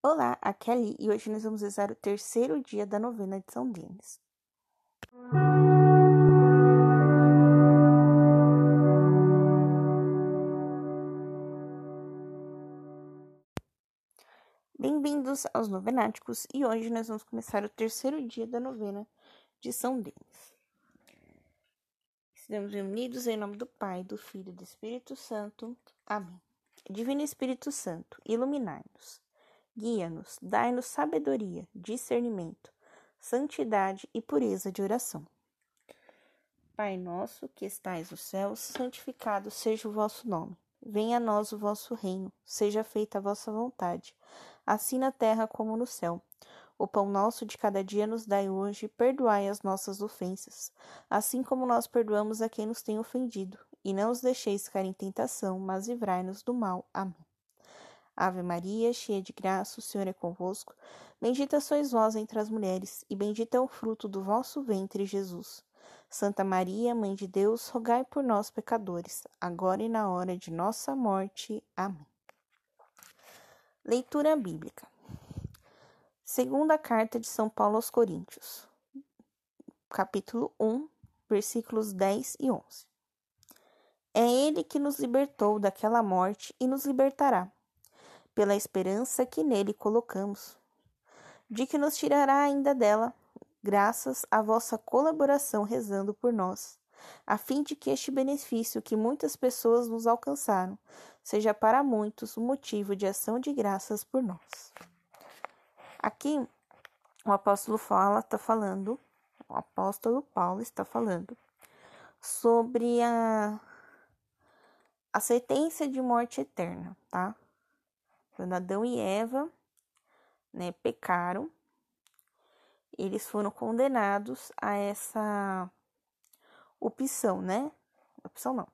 Olá, aqui é Ali e hoje nós vamos rezar o terceiro dia da novena de São Denis. Bem-vindos aos Novenáticos e hoje nós vamos começar o terceiro dia da novena de São Denis. Estamos reunidos em nome do Pai, do Filho e do Espírito Santo. Amém. Divino Espírito Santo, iluminai-nos, guia-nos, dai-nos sabedoria, discernimento, santidade e pureza de oração. Pai nosso que estais nos céus, santificado seja o vosso nome. Venha a nós o vosso reino, seja feita a vossa vontade, assim na terra como no céu. O pão nosso de cada dia nos dai hoje, perdoai as nossas ofensas, assim como nós perdoamos a quem nos tem ofendido e não os deixeis cair em tentação, mas livrai-nos do mal. Amém. Ave Maria, cheia de graça, o Senhor é convosco. Bendita sois vós entre as mulheres, e bendito é o fruto do vosso ventre, Jesus. Santa Maria, Mãe de Deus, rogai por nós, pecadores, agora e na hora de nossa morte. Amém. Leitura Bíblica. Segunda carta de São Paulo aos Coríntios, capítulo 1, versículos 10 e 11. É Ele que nos libertou daquela morte e nos libertará, pela esperança que nele colocamos, de que nos tirará ainda dela, graças à vossa colaboração rezando por nós, a fim de que este benefício que muitas pessoas nos alcançaram seja para muitos um motivo de ação de graças por nós. Aqui o apóstolo fala, está falando, o apóstolo Paulo está falando sobre a a sentença de morte eterna, tá? Quando Adão e Eva, né, pecaram, eles foram condenados a essa opção, né? Opção não.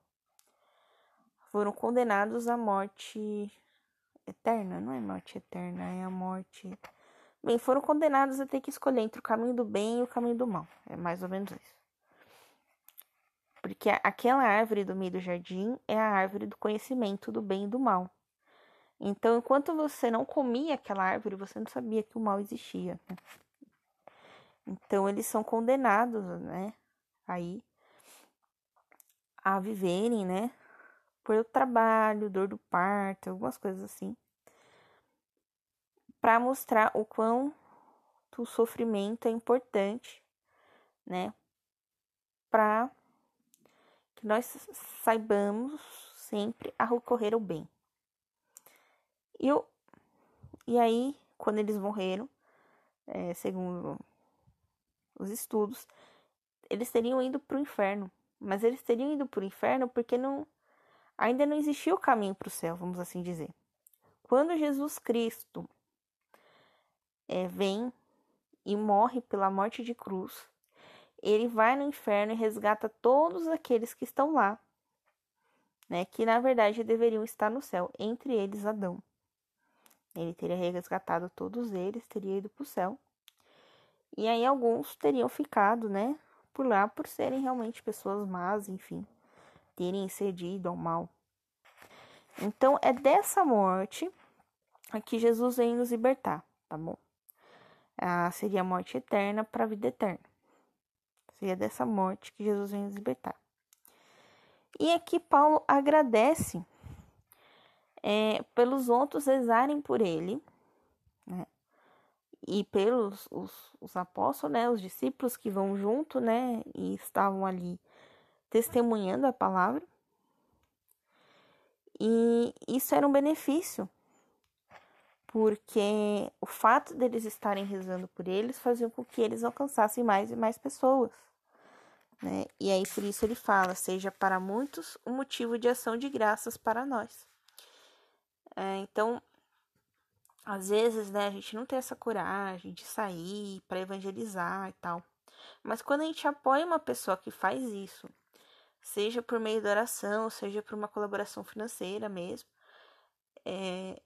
Foram condenados à morte eterna, não é morte eterna, é a morte. Bem, foram condenados a ter que escolher entre o caminho do bem e o caminho do mal. É mais ou menos isso. Porque aquela árvore do meio do jardim é a árvore do conhecimento do bem e do mal. Então, enquanto você não comia aquela árvore, você não sabia que o mal existia. Né? Então, eles são condenados, né? Aí a viverem, né? Por trabalho, dor do parto, algumas coisas assim. Para mostrar o quão o sofrimento é importante, né? Para que nós saibamos sempre a recorrer ao bem. E, eu, e aí, quando eles morreram, é, segundo os estudos, eles teriam ido para o inferno. Mas eles teriam ido para o inferno porque não, ainda não existia o caminho para o céu, vamos assim dizer. Quando Jesus Cristo é, vem e morre pela morte de cruz, ele vai no inferno e resgata todos aqueles que estão lá, né? Que na verdade deveriam estar no céu, entre eles Adão. Ele teria resgatado todos eles, teria ido para o céu. E aí alguns teriam ficado, né? Por lá por serem realmente pessoas más, enfim, terem cedido ao mal. Então é dessa morte que Jesus vem nos libertar, tá bom? Ah, seria a morte eterna para a vida eterna. Seria dessa morte que Jesus vem nos libertar. E aqui Paulo agradece é, pelos outros rezarem por ele, né? E pelos os, os apóstolos, né? Os discípulos que vão junto, né? E estavam ali testemunhando a palavra. E isso era um benefício, porque o fato deles estarem rezando por eles fazia com que eles alcançassem mais e mais pessoas. Né? E aí por isso ele fala: seja para muitos um motivo de ação de graças para nós. É, então, às vezes, né, a gente não tem essa coragem de sair para evangelizar e tal. Mas quando a gente apoia uma pessoa que faz isso, seja por meio da oração, seja por uma colaboração financeira mesmo, é,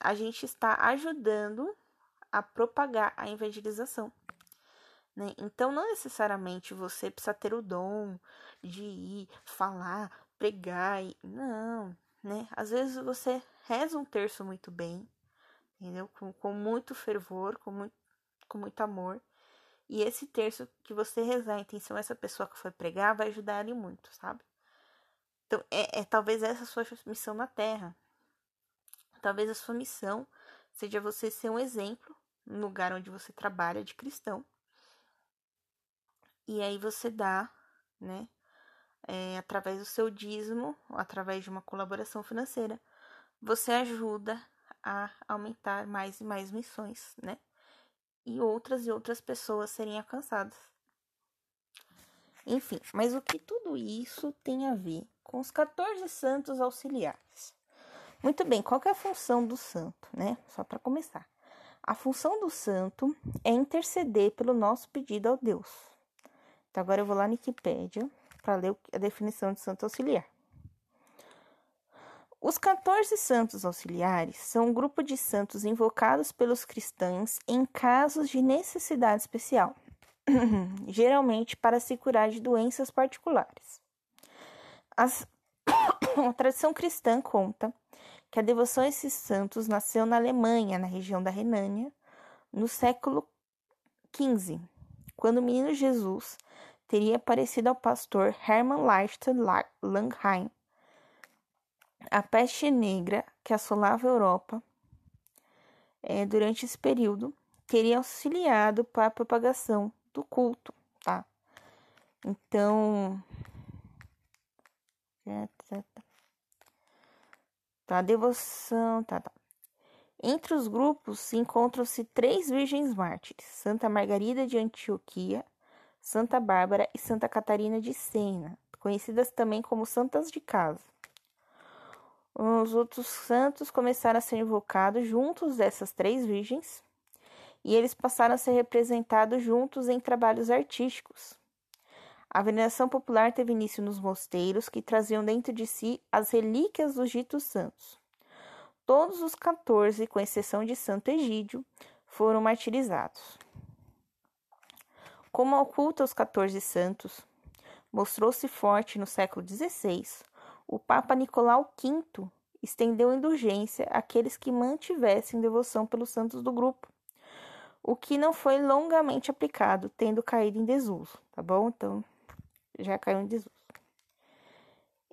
a gente está ajudando a propagar a evangelização. Né? Então, não necessariamente você precisa ter o dom de ir falar, pregar, e... não, né? Às vezes você reza um terço muito bem, entendeu? Com, com muito fervor, com muito, com muito amor. E esse terço que você rezar a intenção essa pessoa que foi pregar vai ajudar ele muito, sabe? Então, é, é talvez essa sua missão na Terra. Talvez a sua missão seja você ser um exemplo no lugar onde você trabalha de cristão. E aí você dá, né, é, através do seu dízimo, através de uma colaboração financeira, você ajuda a aumentar mais e mais missões, né? E outras e outras pessoas serem alcançadas. Enfim, mas o que tudo isso tem a ver com os 14 santos auxiliares? Muito bem, qual é a função do santo, né? Só para começar. A função do santo é interceder pelo nosso pedido ao Deus. Então agora eu vou lá na Wikipédia para ler a definição de santo auxiliar. Os 14 santos auxiliares são um grupo de santos invocados pelos cristãos em casos de necessidade especial, geralmente para se curar de doenças particulares. As... a tradição cristã conta que a devoção a esses santos nasceu na Alemanha, na região da Renânia, no século XV, quando o menino Jesus teria aparecido ao pastor Hermann Leicht Langheim. A peste negra que assolava a Europa é, durante esse período teria auxiliado para a propagação do culto, tá? Então, tá, devoção, tá, tá. Entre os grupos encontram-se três virgens mártires: Santa Margarida de Antioquia, Santa Bárbara e Santa Catarina de Sena, conhecidas também como santas de casa. Os outros santos começaram a ser invocados juntos dessas três virgens, e eles passaram a ser representados juntos em trabalhos artísticos. A veneração popular teve início nos mosteiros, que traziam dentro de si as relíquias dos ditos santos. Todos os 14, com exceção de Santo Egídio, foram martirizados. Como oculta os 14 santos, mostrou-se forte no século XVI, o Papa Nicolau V estendeu indulgência àqueles que mantivessem devoção pelos santos do grupo, o que não foi longamente aplicado, tendo caído em desuso, tá bom? Então, já caiu em desuso.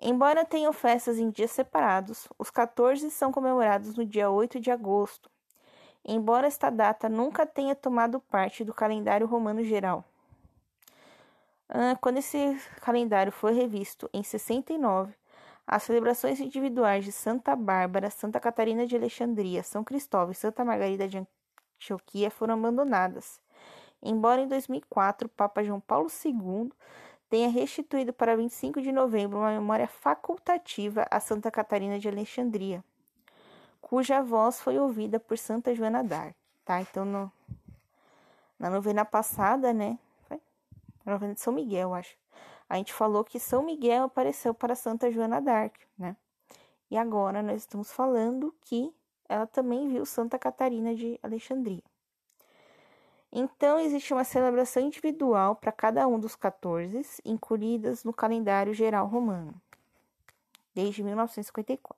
Embora tenham festas em dias separados, os 14 são comemorados no dia 8 de agosto, embora esta data nunca tenha tomado parte do calendário romano geral. Quando esse calendário foi revisto em 69, as celebrações individuais de Santa Bárbara, Santa Catarina de Alexandria, São Cristóvão e Santa Margarida de Antioquia foram abandonadas. Embora em 2004 o Papa João Paulo II tenha restituído para 25 de novembro uma memória facultativa a Santa Catarina de Alexandria, cuja voz foi ouvida por Santa Joana d'Arc, tá? Então, no, na novena passada, né, novena de São Miguel, acho. A gente falou que São Miguel apareceu para Santa Joana d'Arc, né? E agora nós estamos falando que ela também viu Santa Catarina de Alexandria. Então, existe uma celebração individual para cada um dos 14, incluídas no calendário geral romano, desde 1954.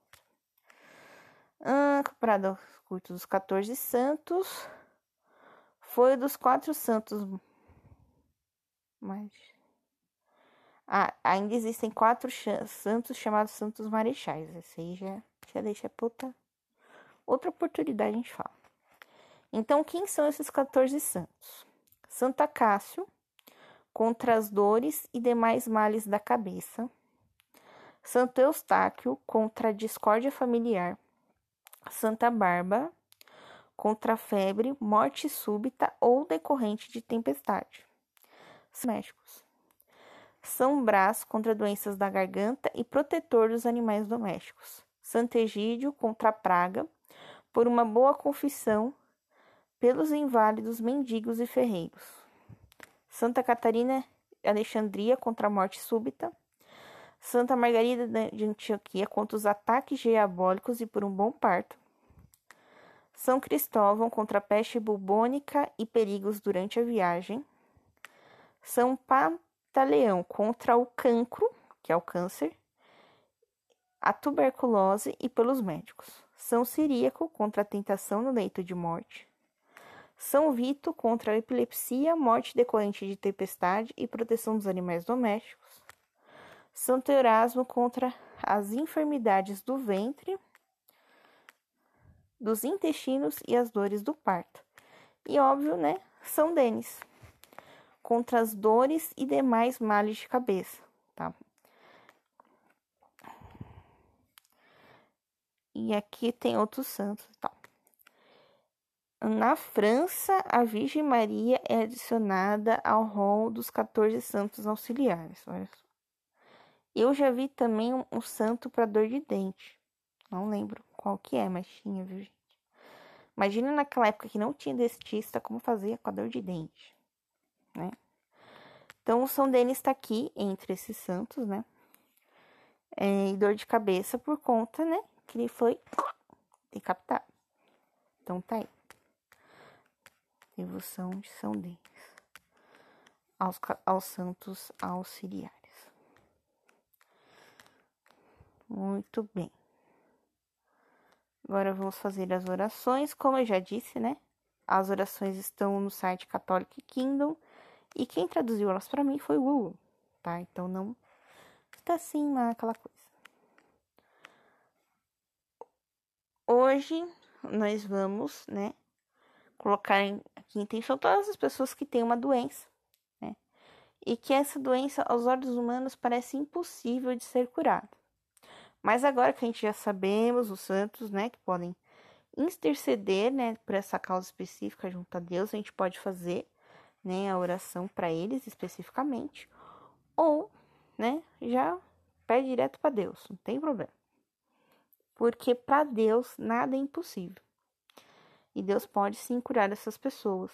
Ah, comparado aos dos 14 santos, foi dos quatro santos mas ah, ainda existem quatro santos chamados santos marechais. Esse aí já, já deixa puta. Outra oportunidade a gente fala. Então, quem são esses 14 santos? Santa Cássio, contra as dores e demais males da cabeça. Santo Eustáquio, contra a discórdia familiar. Santa Barba, contra a febre, morte súbita ou decorrente de tempestade domésticos. São Brás contra doenças da garganta e protetor dos animais domésticos. Santo Egídio contra a praga, por uma boa confissão pelos inválidos, mendigos e ferreiros. Santa Catarina Alexandria contra a morte súbita. Santa Margarida de Antioquia contra os ataques diabólicos e por um bom parto. São Cristóvão contra a peste bubônica e perigos durante a viagem. São Pantaleão contra o cancro, que é o câncer, a tuberculose e pelos médicos. São Ciríaco contra a tentação no leito de morte. São Vito contra a epilepsia, morte decorrente de tempestade e proteção dos animais domésticos. Santo Erasmo contra as enfermidades do ventre, dos intestinos e as dores do parto. E óbvio, né? São Denis contra as dores e demais males de cabeça, tá? E aqui tem outros santos e tal. Na França, a Virgem Maria é adicionada ao rol dos 14 santos auxiliares. Olha só. Eu já vi também um, um santo para dor de dente. Não lembro qual que é, mas tinha, viu, gente? Imagina naquela época que não tinha dentista, como fazia com a dor de dente, né? Então, o São Denis está aqui entre esses santos, né? É, e dor de cabeça por conta, né? Que ele foi decapitado. Então, tá aí. Devoção de São Denis aos, aos santos auxiliares. Muito bem. Agora vamos fazer as orações. Como eu já disse, né? As orações estão no site Catholic Kingdom. E quem traduziu elas para mim foi o Google, tá? Então não está assim naquela coisa. Hoje nós vamos, né? Colocar em, aqui em intenção todas as pessoas que têm uma doença, né? E que essa doença, aos olhos humanos, parece impossível de ser curada. Mas agora que a gente já sabemos, os santos, né, que podem interceder, né, por essa causa específica junto a Deus, a gente pode fazer, né, a oração para eles especificamente, ou, né, já pede direto para Deus, não tem problema. Porque para Deus nada é impossível. E Deus pode sim curar essas pessoas.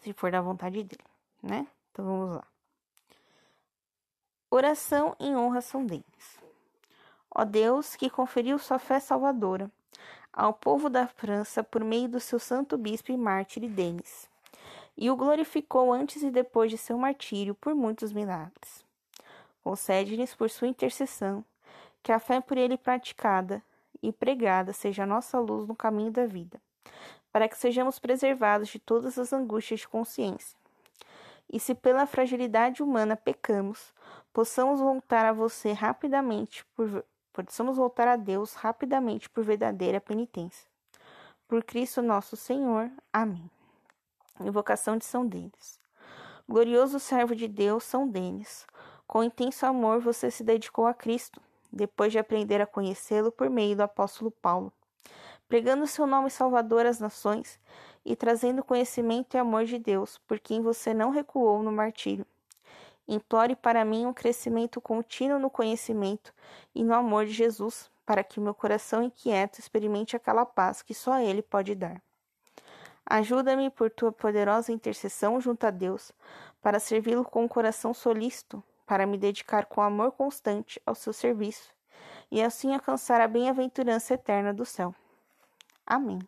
Se for da vontade dele, né? Então vamos lá. Oração em honra a São Denis. Ó Deus, que conferiu sua fé salvadora ao povo da França por meio do seu santo bispo e mártir Denis, e o glorificou antes e depois de seu martírio por muitos milagres. Concede-lhes por sua intercessão que a fé por ele praticada e pregada seja a nossa luz no caminho da vida, para que sejamos preservados de todas as angústias de consciência. E se pela fragilidade humana pecamos, possamos voltar a você rapidamente, por, possamos voltar a Deus rapidamente por verdadeira penitência. Por Cristo nosso Senhor. Amém. Invocação de São Denis. Glorioso servo de Deus, São Denis, com intenso amor você se dedicou a Cristo, depois de aprender a conhecê-lo por meio do apóstolo Paulo, pregando seu nome salvador às nações e trazendo conhecimento e amor de Deus, por quem você não recuou no martírio. Implore para mim um crescimento contínuo no conhecimento e no amor de Jesus, para que meu coração inquieto experimente aquela paz que só Ele pode dar. Ajuda-me por tua poderosa intercessão junto a Deus, para servi-lo com um coração solícito, para me dedicar com amor constante ao seu serviço e assim alcançar a bem-aventurança eterna do céu. Amém.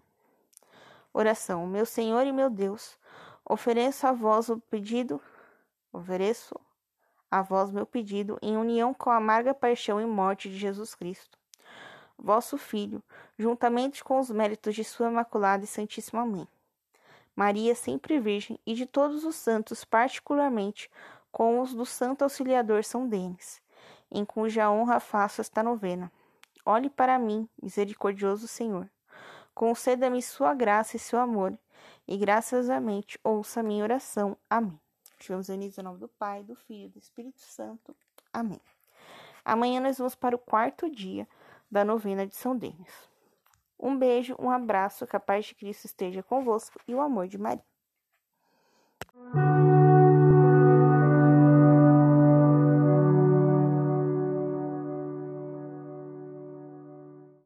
Oração, meu Senhor e meu Deus, ofereço a vós o pedido Ofereço a vós meu pedido em união com a amarga paixão e morte de Jesus Cristo, vosso Filho, juntamente com os méritos de Sua Imaculada e Santíssima Mãe. Maria, sempre Virgem, e de todos os santos, particularmente com os do Santo Auxiliador São Denis, em cuja honra faço esta novena. Olhe para mim, misericordioso Senhor. Conceda-me sua graça e seu amor, e graciosamente ouça minha oração. Amém. Estivemos unidos em nome do Pai, do Filho e do Espírito Santo. Amém. Amanhã nós vamos para o quarto dia da novena de São Denis. Um beijo, um abraço, que a paz de Cristo esteja convosco e o amor de Maria.